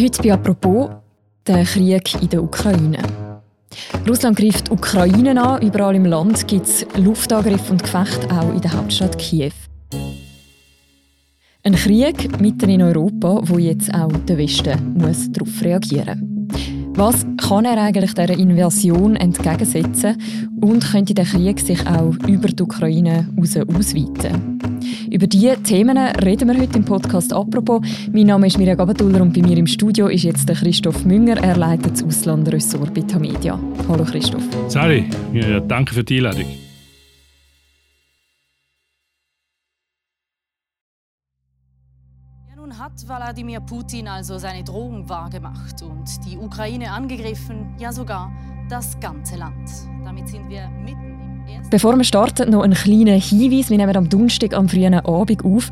Heute bei «Apropos» der Krieg in der Ukraine. Russland greift die Ukraine an. Überall im Land gibt es Luftangriffe und Gefechte, auch in der Hauptstadt Kiew. Ein Krieg mitten in Europa, wo jetzt auch der Westen muss darauf reagieren muss. Was kann er eigentlich dieser Invasion entgegensetzen und könnte der Krieg sich auch über die Ukraine hinaus ausweiten? Über diese Themen reden wir heute im Podcast «Apropos». Mein Name ist Mirja Gabatuller und bei mir im Studio ist jetzt Christoph Münger. Er leitet das Auslandressort bei Tamedia. Hallo Christoph. Sali, ja, danke für die Einladung. Hat Wladimir Putin also seine Drohung wahrgemacht und die Ukraine angegriffen, ja sogar das ganze Land. Damit sind wir mitten im ersten Bevor wir starten, noch ein kleiner Hinweis. Wir nehmen am Donnerstag am frühen Abend auf.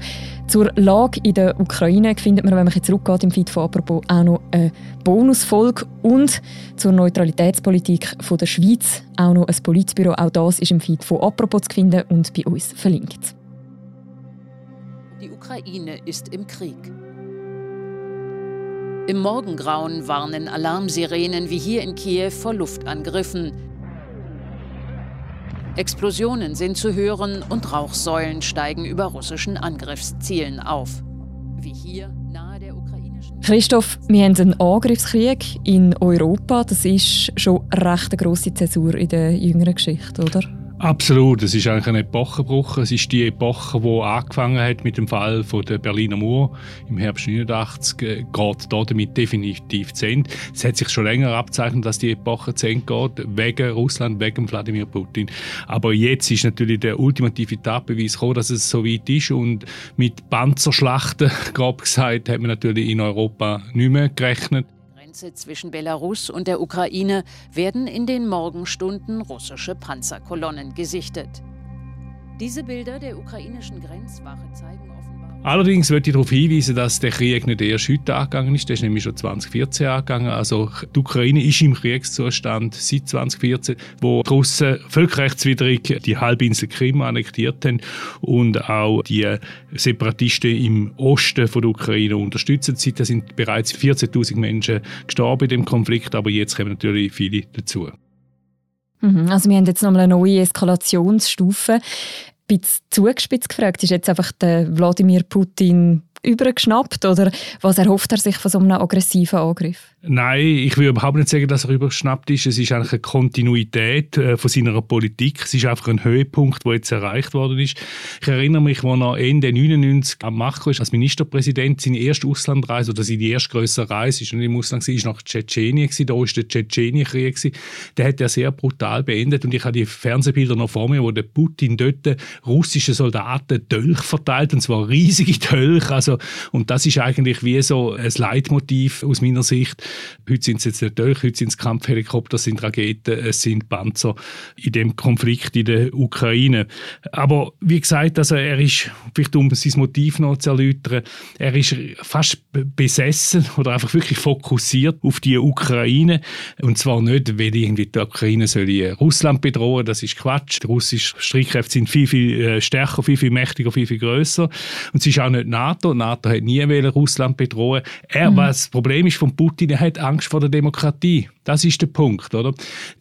Zur Lage in der Ukraine findet man, wenn man zurückgeht im Feed von «Apropos» auch noch eine Bonusfolge und zur Neutralitätspolitik von der Schweiz auch noch ein Politbüro. Auch das ist im Feed von «Apropos» zu finden und bei uns verlinkt. Die Ukraine ist im Krieg. Im Morgengrauen warnen Alarmsirenen wie hier in Kiew vor Luftangriffen. Explosionen sind zu hören und Rauchsäulen steigen über russischen Angriffszielen auf. Wie hier nahe der ukrainischen. Christoph, wir haben einen Angriffskrieg in Europa. Das ist schon eine recht grosse Zäsur in der jüngeren Geschichte, oder? Absolut, es ist eigentlich ein Epochenbruch. Es ist die Epoche, die angefangen hat mit dem Fall von der Berliner Mauer im Herbst 89, äh, geht da damit definitiv zu Ende. Es hat sich schon länger abzeichnet, dass die Epoche zu Ende geht, wegen Russland, wegen Wladimir Putin. Aber jetzt ist natürlich der ultimative Tatbeweis gekommen, dass es so weit ist und mit Panzerschlachten, grob gesagt, hat man natürlich in Europa nicht mehr gerechnet. Grenze zwischen Belarus und der Ukraine werden in den Morgenstunden russische Panzerkolonnen gesichtet. Diese Bilder der ukrainischen Grenzwache zeigen Allerdings möchte ich darauf hinweisen, dass der Krieg nicht erst heute angegangen ist. Der ist nämlich schon 2014 angegangen. Also die Ukraine ist im Kriegszustand seit 2014, wo die Russen völkerrechtswidrig die Halbinsel Krim annektiert haben und auch die Separatisten im Osten von der Ukraine unterstützen. Seitdem sind bereits 14.000 Menschen gestorben in dem Konflikt, aber jetzt kommen natürlich viele dazu. Mhm. Also wir haben jetzt nochmal eine neue Eskalationsstufe bisschen zugespitzt gefragt, ist jetzt einfach der Wladimir Putin übergeschnappt oder was erhofft er sich von so einem aggressiven Angriff? Nein, ich will überhaupt nicht sagen, dass er übergeschnappt ist. Es ist eigentlich eine Kontinuität äh, von seiner Politik. Es ist einfach ein Höhepunkt, der jetzt erreicht worden ist. Ich erinnere mich, als er Ende 99 am Macht war, als Ministerpräsident, seine erste Auslandreise oder seine erste größere Reise, ist nicht im Ausland, war nach Tschetschenien. Da war der Tschetschenienkrieg. Den hat er sehr brutal beendet. Und ich habe die Fernsehbilder noch vor mir, wo der Putin dort russische Soldaten Dolch verteilt, und zwar riesige Dolch. Also, und das ist eigentlich wie so ein Leitmotiv aus meiner Sicht Heute sind es jetzt nicht durch, heute sind es Kampfhelikopter, sind Raketen, es sind Panzer in dem Konflikt in der Ukraine. Aber wie gesagt, also er ist, vielleicht um sein Motiv noch zu erläutern, er ist fast besessen oder einfach wirklich fokussiert auf die Ukraine. Und zwar nicht, weil irgendwie die Ukraine soll Russland bedrohen, das ist Quatsch. Die russischen Streitkräfte sind viel, viel äh, stärker, viel, viel mächtiger, viel, viel größer. Und es ist auch nicht NATO. NATO hat nie Russland bedrohen. Er, mhm. Was das Problem ist von Putin, er hat Angst vor der Demokratie. Das ist der Punkt, oder?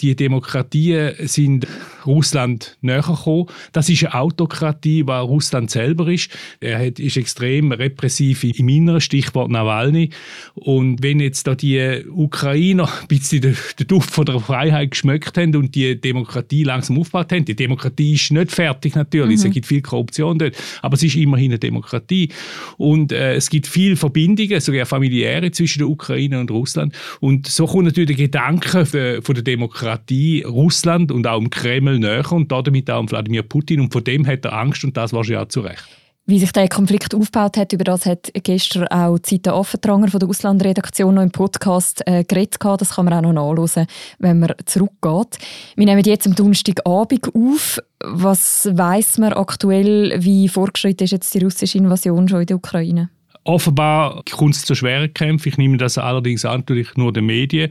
Die Demokratien sind Russland näher gekommen. Das ist eine Autokratie, was Russland selber ist. Er hat, ist extrem repressiv im Inneren, Stichwort Nawalny. Und wenn jetzt da die Ukrainer ein bisschen den, den Duft von der Freiheit geschmeckt haben und die Demokratie langsam aufgebaut haben, die Demokratie ist nicht fertig natürlich, mhm. es gibt viel Korruption dort, aber es ist immerhin eine Demokratie. Und äh, es gibt viele Verbindungen, sogar familiäre zwischen der Ukraine und Russland. Und so kommt natürlich der Gedanke von der Demokratie Russland und auch im Kreml näher und damit auch Wladimir Putin. Und von dem hat er Angst und das wahrscheinlich auch zu Recht. Wie sich der Konflikt aufgebaut hat, über das hat gestern auch Zita Offentranger von der Auslandredaktion noch im Podcast äh, geredet. Das kann man auch noch nachlesen, wenn man zurückgeht. Wir nehmen jetzt am Donnerstagabend auf. Was weiß man aktuell, wie fortgeschritten ist jetzt die russische Invasion schon in der Ukraine? Offenbar kommt es zu schweren Kämpfen. Ich nehme das allerdings an, natürlich nur den Medien.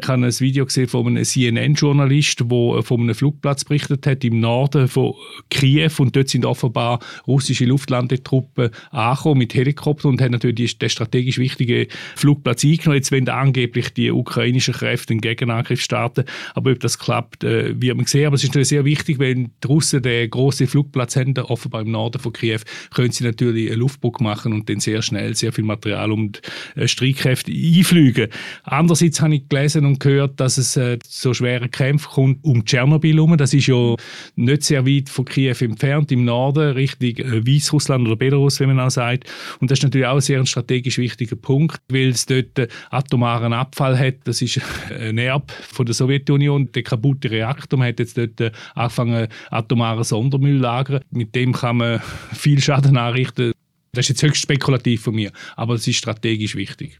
Ich habe ein Video gesehen von einem CNN-Journalist, der von einem Flugplatz berichtet hat im Norden von Kiew und dort sind offenbar russische Luftlandetruppen angekommen mit Helikoptern und haben natürlich den strategisch wichtigen Flugplatz eingenommen. Jetzt wollen angeblich die ukrainischen Kräfte einen Gegenangriff starten, aber ob das klappt, äh, wird man sehen. Aber es ist natürlich sehr wichtig, wenn die Russen den grossen Flugplatz haben, offenbar im Norden von Kiew, können sie natürlich eine Luftbrücke machen und dann sehr schnell sehr viel Material und äh, Streitkräfte einfliegen. Andererseits habe ich gelesen und gehört, dass es äh, so schwere Kämpfe kommt um Tschernobyl herum. Das ist ja nicht sehr weit von Kiew entfernt, im Norden, Richtung äh, Weißrussland oder Belarus, wie man auch sagt. Und das ist natürlich auch ein sehr strategisch wichtiger Punkt, weil es dort äh, atomaren Abfall hat. Das ist ein Erb von der Sowjetunion, der kaputte Reaktor. Man hat jetzt dort äh, angefangen, atomare Sondermüll lagern. Mit dem kann man viel Schaden anrichten. Das ist jetzt höchst spekulativ von mir, aber es ist strategisch wichtig.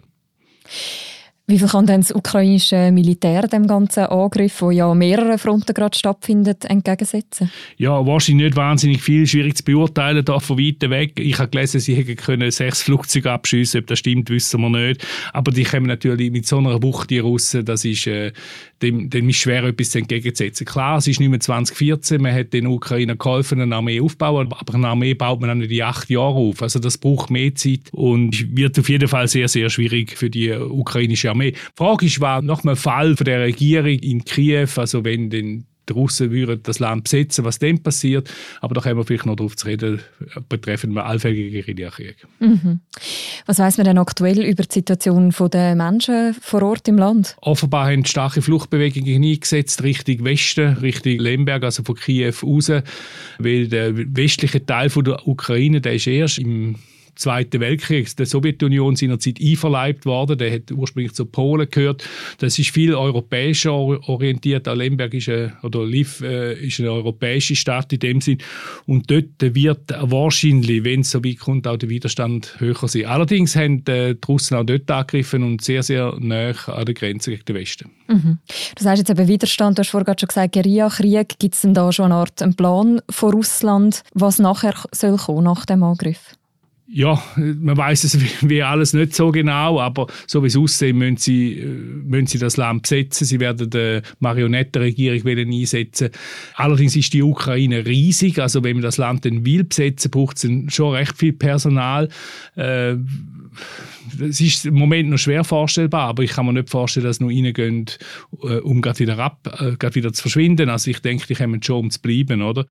Wie viel kann denn das ukrainische Militär dem ganzen Angriff, der ja an mehreren Fronten gerade stattfindet, entgegensetzen? Ja, wahrscheinlich nicht wahnsinnig viel, schwierig zu beurteilen, da von weit weg. Ich habe gelesen, sie hätten können sechs Flugzeuge abschießen, ob das stimmt, wissen wir nicht. Aber die kommen natürlich mit so einer Wucht, die Russen, das ist, äh, dem, dem ist schwer, etwas entgegenzusetzen. Klar, es ist nicht mehr 2014, man hat den Ukrainer geholfen, eine Armee aufzubauen, aber eine Armee baut man dann nicht in acht Jahre auf. Also das braucht mehr Zeit und wird auf jeden Fall sehr, sehr schwierig für die ukrainische Armee. Armee. Die Frage ist, war noch mal Fall von der Regierung in Kiew, also wenn den die Russen würden das Land besetzen, was dann passiert. Aber da kommen wir vielleicht noch darauf zu reden, betreffend einen allfälligen Guerillakrieg. Mhm. Was weiß man denn aktuell über die Situation der Menschen vor Ort im Land? Offenbar haben starke Fluchtbewegungen eingesetzt Richtung Westen, Richtung Lemberg, also von Kiew raus, weil der westliche Teil der Ukraine, der ist erst im Zweiten Weltkrieg der Sowjetunion seinerzeit einverleibt worden. Der hat ursprünglich zu Polen gehört. Das ist viel europäischer orientiert. Auch Lemberg ist eine, oder Lviv äh, ist eine europäische Stadt in dem Sinn. Und dort wird wahrscheinlich, wenn es so weit kommt, auch der Widerstand höher sein. Allerdings haben äh, die Russen auch dort angegriffen und sehr, sehr nah an der Grenze gegen den Westen. Mhm. Du sagst jetzt eben Widerstand, du hast vorhin schon gesagt, Guerillakrieg. Gibt es denn da schon eine Art einen Plan von Russland, was nachher soll kommen nach dem Angriff? Ja, man weiß es wie alles nicht so genau, aber so wie es aussieht, müssen sie, äh, müssen sie das Land besetzen. Sie werden die Marionettenregierung einsetzen. Allerdings ist die Ukraine riesig, also wenn man das Land dann will besetzen, braucht es schon recht viel Personal. Äh, ist im Moment noch schwer vorstellbar, aber ich kann mir nicht vorstellen, dass sie noch reingehen, äh, um gerade wieder, ab, gerade wieder zu verschwinden. Also ich denke, die kommen schon, um zu bleiben, oder?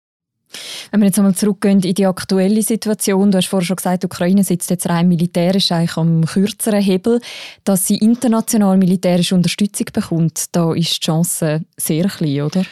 Wenn wir jetzt einmal zurückgehen in die aktuelle Situation, du hast vorhin schon gesagt, die Ukraine sitzt jetzt rein militärisch eigentlich am kürzeren Hebel, dass sie international militärische Unterstützung bekommt, da ist die Chance sehr klein, oder?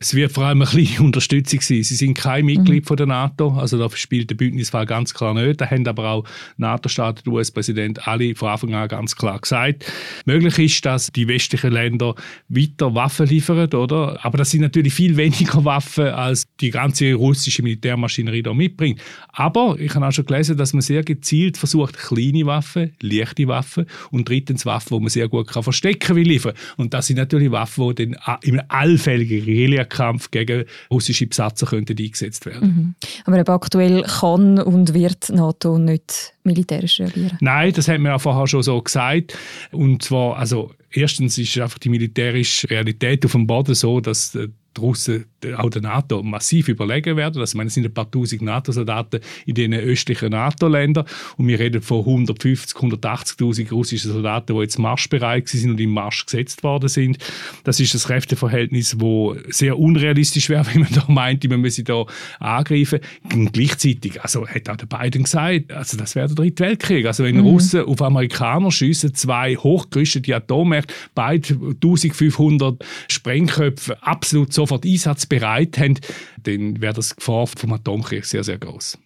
Es wird vor allem eine kleine Unterstützung sein. Sie sind kein Mitglied mhm. von der NATO, also da spielt der Bündnisfall ganz klar nicht. Da haben aber auch NATO-Staaten, der US-Präsident, alle von Anfang an ganz klar gesagt. Möglich ist, dass die westlichen Länder weiter Waffen liefern, oder? Aber das sind natürlich viel weniger Waffen, als die ganze russische Militärmaschinerie da mitbringt. Aber ich habe auch schon gelesen, dass man sehr gezielt versucht, kleine Waffen, leichte Waffen und drittens Waffen, die man sehr gut kann verstecken will liefern. Und das sind natürlich Waffen, die dann im allfälligen Guerilla Kampf gegen russische Besatzer könnten eingesetzt werden. Mhm. Aber eben aktuell kann und wird NATO nicht militärisch reagieren? Nein, das hat man ja vorher schon so gesagt. Und zwar, also erstens ist einfach die militärische Realität auf dem Boden so, dass äh, die Russen auch der NATO massiv überlegen werden. Also, meine, es sind ein paar tausend NATO-Soldaten in den östlichen NATO-Ländern und wir reden von 150, 180.000 russischen Soldaten, die jetzt marschbereit sind und im Marsch gesetzt worden sind. Das ist das Kräfteverhältnis, das sehr unrealistisch wäre, wenn man da meint, man müsse da angreifen. Und gleichzeitig, also hat auch der Biden gesagt, also das wäre der dritte Weltkrieg. Also wenn mhm. Russen auf Amerikaner schiessen, zwei hochgerüstete Atommärkte, beide 1500 Sprengköpfe absolut sofort einsatzbereit haben, dann wäre das Gefahr vom Atomkrieg sehr, sehr groß.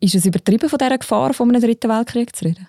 Ist es übertrieben, von dieser Gefahr von einem dritten Weltkrieg zu reden?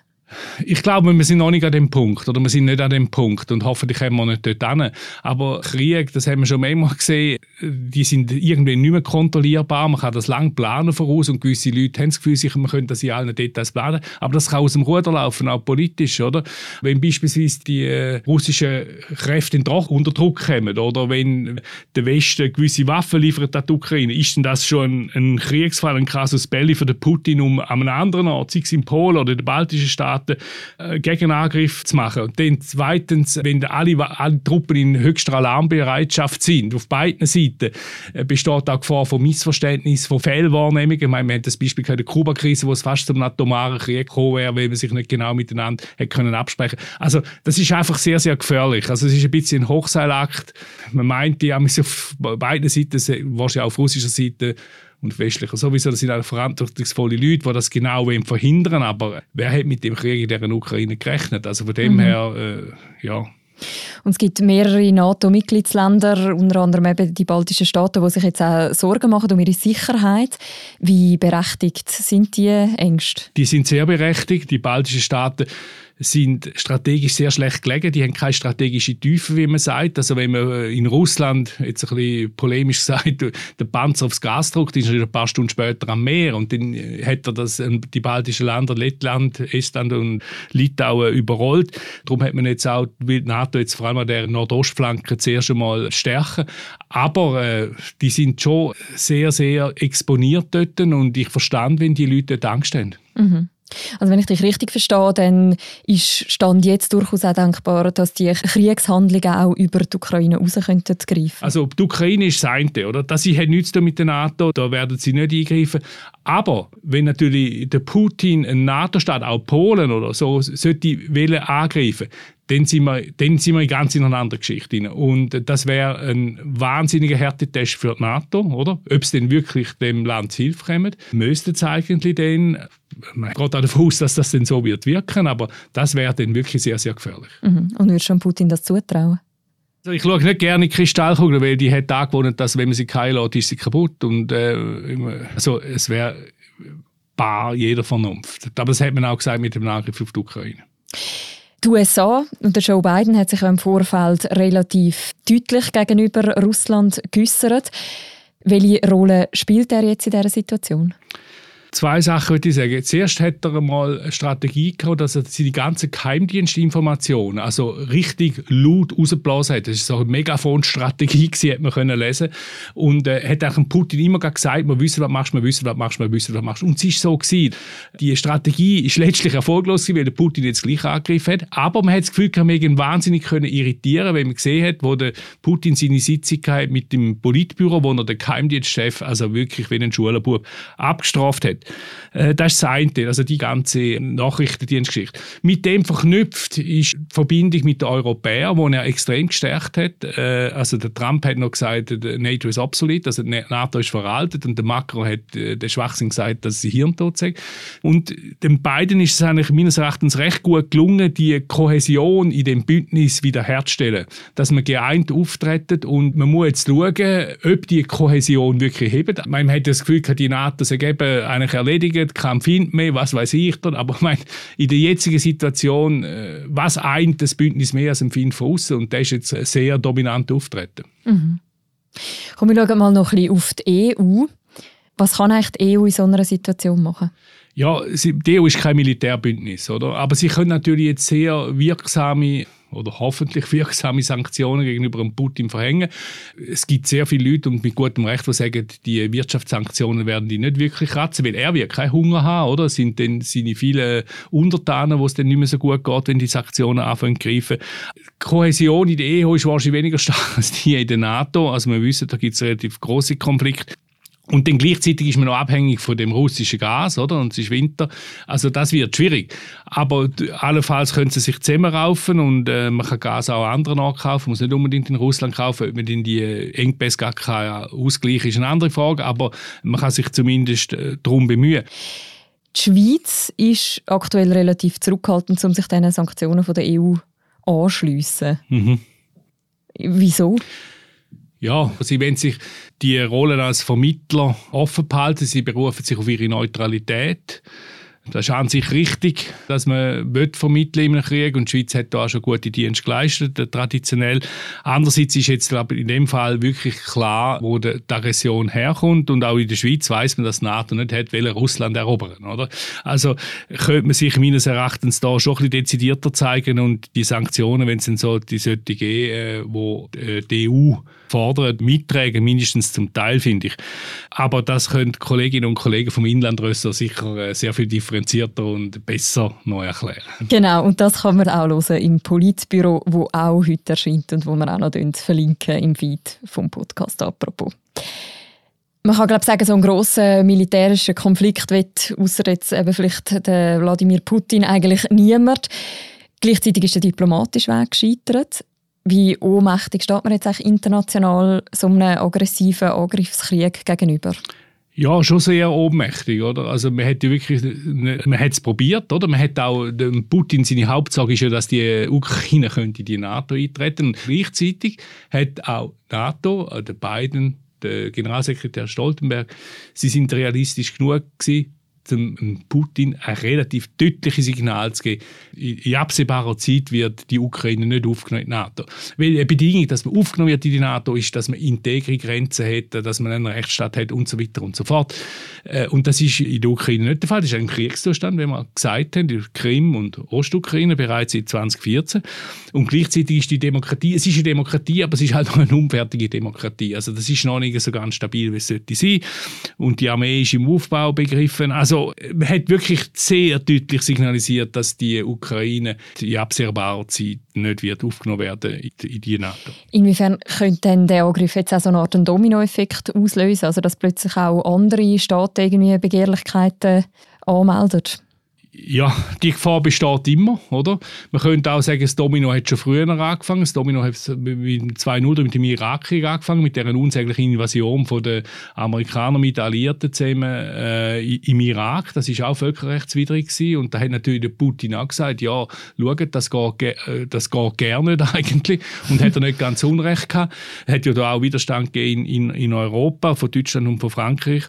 Ich glaube, wir sind noch nicht an dem Punkt oder wir sind nicht an dem Punkt und hoffentlich kommen wir nicht dort hin. Aber Krieg, das haben wir schon mehrmals gesehen, die sind irgendwie nicht mehr kontrollierbar. Man kann das lang planen voraus und gewisse Leute haben das Gefühl, sicher, man könnte das in allen Details planen. Aber das kann aus dem Ruder laufen, auch politisch, oder? Wenn beispielsweise die äh, russischen Kräfte unter Druck kommen oder wenn der Westen gewisse Waffen liefert an die Ukraine, ist denn das schon ein, ein Kriegsfall, ein Kasus Belli für den Putin, um an einem anderen Ort, sei es in Polen oder in den baltischen Staaten, Staaten äh, Gegenangriff zu machen. Und dann zweitens, wenn alle, alle Truppen in höchster Alarmbereitschaft sind, auf beiden Seiten, äh, besteht auch Gefahr von Missverständnis, von Fehlwahrnehmungen. Ich meine, wir haben das Beispiel der Kuba-Krise, wo es fast zum atomaren Krieg gekommen wäre, weil man sich nicht genau miteinander hätte können absprechen Also das ist einfach sehr, sehr gefährlich. Also es ist ein bisschen ein Hochseilakt. Man meint, die haben auf beiden Seiten, wahrscheinlich auch auf russischer Seite, und westlicher sowieso, das sind auch verantwortungsvolle Leute, die das genau verhindern Aber wer hat mit dem Krieg in der Ukraine gerechnet? Also von dem mhm. her, äh, ja. Und es gibt mehrere NATO-Mitgliedsländer, unter anderem eben die baltischen Staaten, die sich jetzt auch Sorgen machen um ihre Sicherheit. Wie berechtigt sind die Ängste? Die sind sehr berechtigt. Die baltischen Staaten sind strategisch sehr schlecht gelegen. Die haben keine strategische Tiefe, wie man sagt. Also wenn man äh, in Russland, jetzt ein bisschen polemisch gesagt, den Panzer aufs Gas drückt, ist er ein paar Stunden später am Meer und dann äh, hat er das, ähm, die baltischen Länder, Lettland, Estland und Litauen überrollt. Darum hat man jetzt auch die NATO jetzt vor allem an der Nordostflanke zuerst einmal stärken. Aber äh, die sind schon sehr, sehr exponiert dort und ich verstand, wenn die Leute dort Angst haben. Mhm. Also wenn ich dich richtig verstehe, dann ist Stand jetzt durchaus auch denkbar, dass die Kriegshandlungen auch über die Ukraine raus könnten greifen. Also die Ukraine ist das eine, oder? Das hat nichts mit der NATO, da werden sie nicht eingreifen. Aber wenn natürlich der Putin ein NATO-Staat, auch Polen oder so, sollte wollen angreifen, dann sind wir, dann sind wir ganz in einer anderen Geschichte. Und das wäre ein wahnsinniger Härtetest für die NATO, oder? Ob es denn wirklich dem Land zu Hilfe kommt, müsste es eigentlich dann, man geht auch davon aus, dass das dann so wird wirken, aber das wäre dann wirklich sehr, sehr gefährlich. Mhm. Und würdest du Putin das zutrauen? Also ich schaue nicht gerne in die Kristallkugel, weil die hat angewohnt, dass wenn man sie keilen lässt, ist sie kaputt. Und, äh, also es wäre bar jeder Vernunft. Aber das hat man auch gesagt mit dem Angriff auf die Ukraine. Die USA und der Joe Biden hat sich im Vorfeld relativ deutlich gegenüber Russland geäußert. Welche Rolle spielt er jetzt in dieser Situation? Zwei Sachen würde ich sagen. Zuerst hat er mal eine Strategie gehabt, dass er die ganzen Geheimdienstinformationen also richtig laut rausgeblasen hat. Das ist so eine Megafon-Strategie, hat man können lesen. Und äh, hat auch Putin immer gesagt, wir wissen, was machst, wir wissen, was machst, wir wissen, was machst. Und es ist so gewesen. Die Strategie ist letztlich erfolglos gewesen, weil der Putin jetzt gleich angegriffen hat. Aber man hat das Gefühl, man ihn wahnsinnig können irritieren, wenn man gesehen hat, wo der Putin seine Sitzung mit dem Politbüro, wo er den Geheimdienstchef, also wirklich wie ein Schulenbub, abgestraft hat. Äh, das ist das eine, also die ganze Nachrichtendienstgeschichte. Mit dem verknüpft ist die Verbindung mit den Europäern, die er extrem gestärkt hat. Äh, also der Trump hat noch gesagt, NATO ist obsolet, also NATO ist veraltet und der Macron hat äh, den Schwachsinn gesagt, dass sie hirntot sind. Und den beiden ist es eigentlich meines Erachtens recht gut gelungen, die Kohäsion in dem Bündnis wiederherzustellen. Dass man geeint auftreten und man muss jetzt schauen, ob die Kohäsion wirklich hebt. Man hat das Gefühl, die NATO sei eben eigentlich erledigt, kein Find mehr, was weiß ich dann. Aber ich meine, in der jetzigen Situation, äh, was eint das Bündnis mehr als ein Find von außen? Und das ist jetzt sehr dominant auftreten. Mhm. Komm, wir schauen mal noch ein bisschen auf die EU. Was kann eigentlich die EU in so einer Situation machen? Ja, die EU ist kein Militärbündnis, oder? Aber sie können natürlich jetzt sehr wirksame oder hoffentlich wirksame Sanktionen gegenüber dem Putin verhängen. Es gibt sehr viele Leute und mit gutem Recht, die sagen, die Wirtschaftssanktionen werden die nicht wirklich kratzen, weil er wird keinen Hunger haben, oder? Es sind dann seine vielen Untertanen, wo es dann nicht mehr so gut geht, wenn die Sanktionen anfangen zu greifen. Die Kohäsion in der EU ist wahrscheinlich weniger stark als die in der NATO. Also wir wissen, da gibt es relativ große Konflikte. Und dann gleichzeitig ist man noch abhängig von dem russischen Gas, oder? Und es ist Winter. Also das wird schwierig. Aber allenfalls können sie sich zusammenraufen und äh, man kann Gas auch an anderen Orten kaufen. Man muss nicht unbedingt in Russland kaufen. Ob man in die Engpässe gar keinen Ausgleich ist eine andere Frage. Aber man kann sich zumindest äh, darum bemühen. Die Schweiz ist aktuell relativ zurückhaltend, um sich diesen Sanktionen von der EU anzuschliessen. Mhm. Wieso? Ja, sie wollen sich die Rolle als Vermittler offen behalten. Sie berufen sich auf ihre Neutralität. Das ist an sich richtig, dass man vermitteln in einem Krieg und die Schweiz hat da auch schon gute Dienste geleistet, äh, traditionell. Andererseits ist jetzt glaube ich, in dem Fall wirklich klar, wo die Aggression herkommt und auch in der Schweiz weiß man, dass NATO nicht hat, will Russland erobern, oder? Also könnte man sich meines Erachtens da schon ein bisschen dezidierter zeigen und die Sanktionen, wenn es denn so die sollte geben, äh, wo äh, die EU fordern, mittragen, mindestens zum Teil, finde ich. Aber das können Kolleginnen und Kollegen vom Inlandrösser sicher sehr viel differenzierter und besser noch erklären. Genau, und das kann man auch hören im Politbüro, wo auch heute erscheint und wo wir auch noch verlinken im Feed vom Podcast «Apropos». Man kann glaube sagen, so einen grossen militärischen Konflikt wird, außer jetzt eben vielleicht der Wladimir Putin, eigentlich niemand. Gleichzeitig ist der diplomatische Weg gescheitert. Wie ohnmächtig steht man jetzt eigentlich international so einem aggressiven Angriffskrieg gegenüber? Ja, schon sehr ohnmächtig, oder? Also man hat ja wirklich, man hat es probiert, oder? Man hat auch, Putin seine Hauptsache ist ja, dass die Ukraine könnte in die NATO eintreten. Und gleichzeitig hat auch NATO, äh, der Biden, der Generalsekretär Stoltenberg, sie sind realistisch genug gewesen, dem Putin ein relativ deutliches Signal zu geben. In absehbarer Zeit wird die Ukraine nicht aufgenommen in die NATO. Weil eine Bedingung, dass man aufgenommen wird in die NATO, ist, dass man integre Grenzen hat, dass man einen Rechtsstaat hat und so weiter und so fort. Äh, und das ist in der Ukraine nicht der Fall. Das ist ein Kriegszustand, wie wir gesagt haben, die Krim und Ostukraine bereits seit 2014. Und gleichzeitig ist die Demokratie, es ist eine Demokratie, aber es ist halt noch eine unfertige Demokratie. Also das ist noch nicht so ganz stabil, wie es sollte sein. Und die Armee ist im Aufbau begriffen. Also also hat wirklich sehr deutlich signalisiert, dass die Ukraine in absehbarer Zeit nicht wird aufgenommen werden in die NATO. Inwiefern könnte denn der Angriff jetzt auch so eine Art Dominoeffekt auslösen, also dass plötzlich auch andere Staaten irgendwie Begehrlichkeiten anmelden? Ja, die Gefahr besteht immer, oder? Man könnte auch sagen, das Domino hat schon früher angefangen. Das Domino hat mit 2-0 mit dem Irakkrieg angefangen, mit der unsäglichen Invasion der Amerikaner mit Alliierten zusammen äh, im Irak. Das ist auch völkerrechtswidrig gewesen. Und da hat natürlich der Putin auch gesagt, ja, schaut, das geht, äh, das geht gerne eigentlich. Und hat er nicht ganz Unrecht gehabt. Hat ja da auch Widerstand gegeben in, in, in Europa, von Deutschland und von Frankreich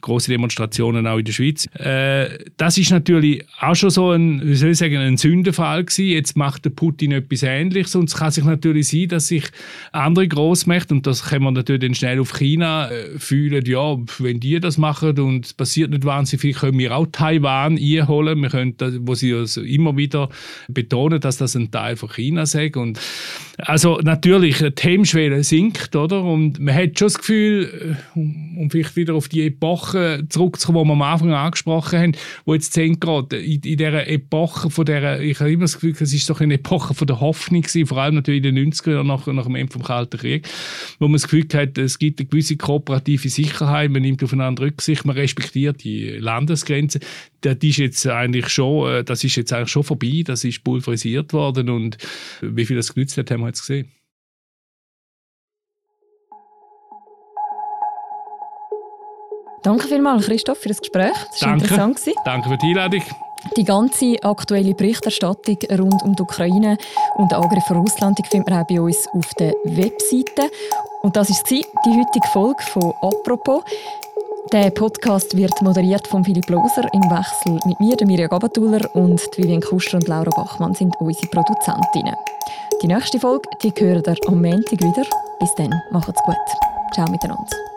große Demonstrationen auch in der Schweiz. Äh, das ist natürlich auch schon so ein, wie soll ich sagen, ein Sündenfall gewesen. Jetzt macht der Putin etwas Ähnliches und es kann sich natürlich sein, dass sich andere Großmächte und das kann man natürlich dann schnell auf China äh, fühlen, ja, wenn die das machen und es passiert nicht wahnsinnig viel, können wir auch Taiwan einholen. Wir können, das, wo sie also immer wieder betonen, dass das ein Teil von China sei und also natürlich, die Hemmschwelle sinkt, oder? Und man hat schon das Gefühl, äh, um vielleicht wieder auf die Epoche zurückzukommen, die wir am Anfang angesprochen haben, wo jetzt sind gerade in, in dieser Epoche von der, ich habe immer das Gefühl, es ist doch eine Epoche von der Hoffnung gewesen, vor allem natürlich in den 90er Jahren nach, nach dem Ende vom Kalten Krieg, wo man das Gefühl hat, es gibt eine gewisse kooperative Sicherheit, man nimmt aufeinander Rücksicht, man respektiert die Landesgrenzen. Das ist jetzt eigentlich schon, äh, das ist jetzt eigentlich schon vorbei, das ist pulverisiert worden und wie viel das genützt hat, haben wir jetzt gesehen. Danke vielmals, Christoph, für das Gespräch. Das war interessant. Danke für die Einladung. Die ganze aktuelle Berichterstattung rund um die Ukraine und den Angriff von Russland findet man auch bei uns auf der Webseite. Und das war die heutige Folge von «Apropos». Der Podcast wird moderiert von Philipp Loser im Wechsel mit mir, der Mirja Gabatuller und Vivian Kuster und Laura Bachmann sind unsere Produzentinnen. Die nächste Folge die hören ihr am Montag wieder. Bis dann, macht's gut. Ciao miteinander.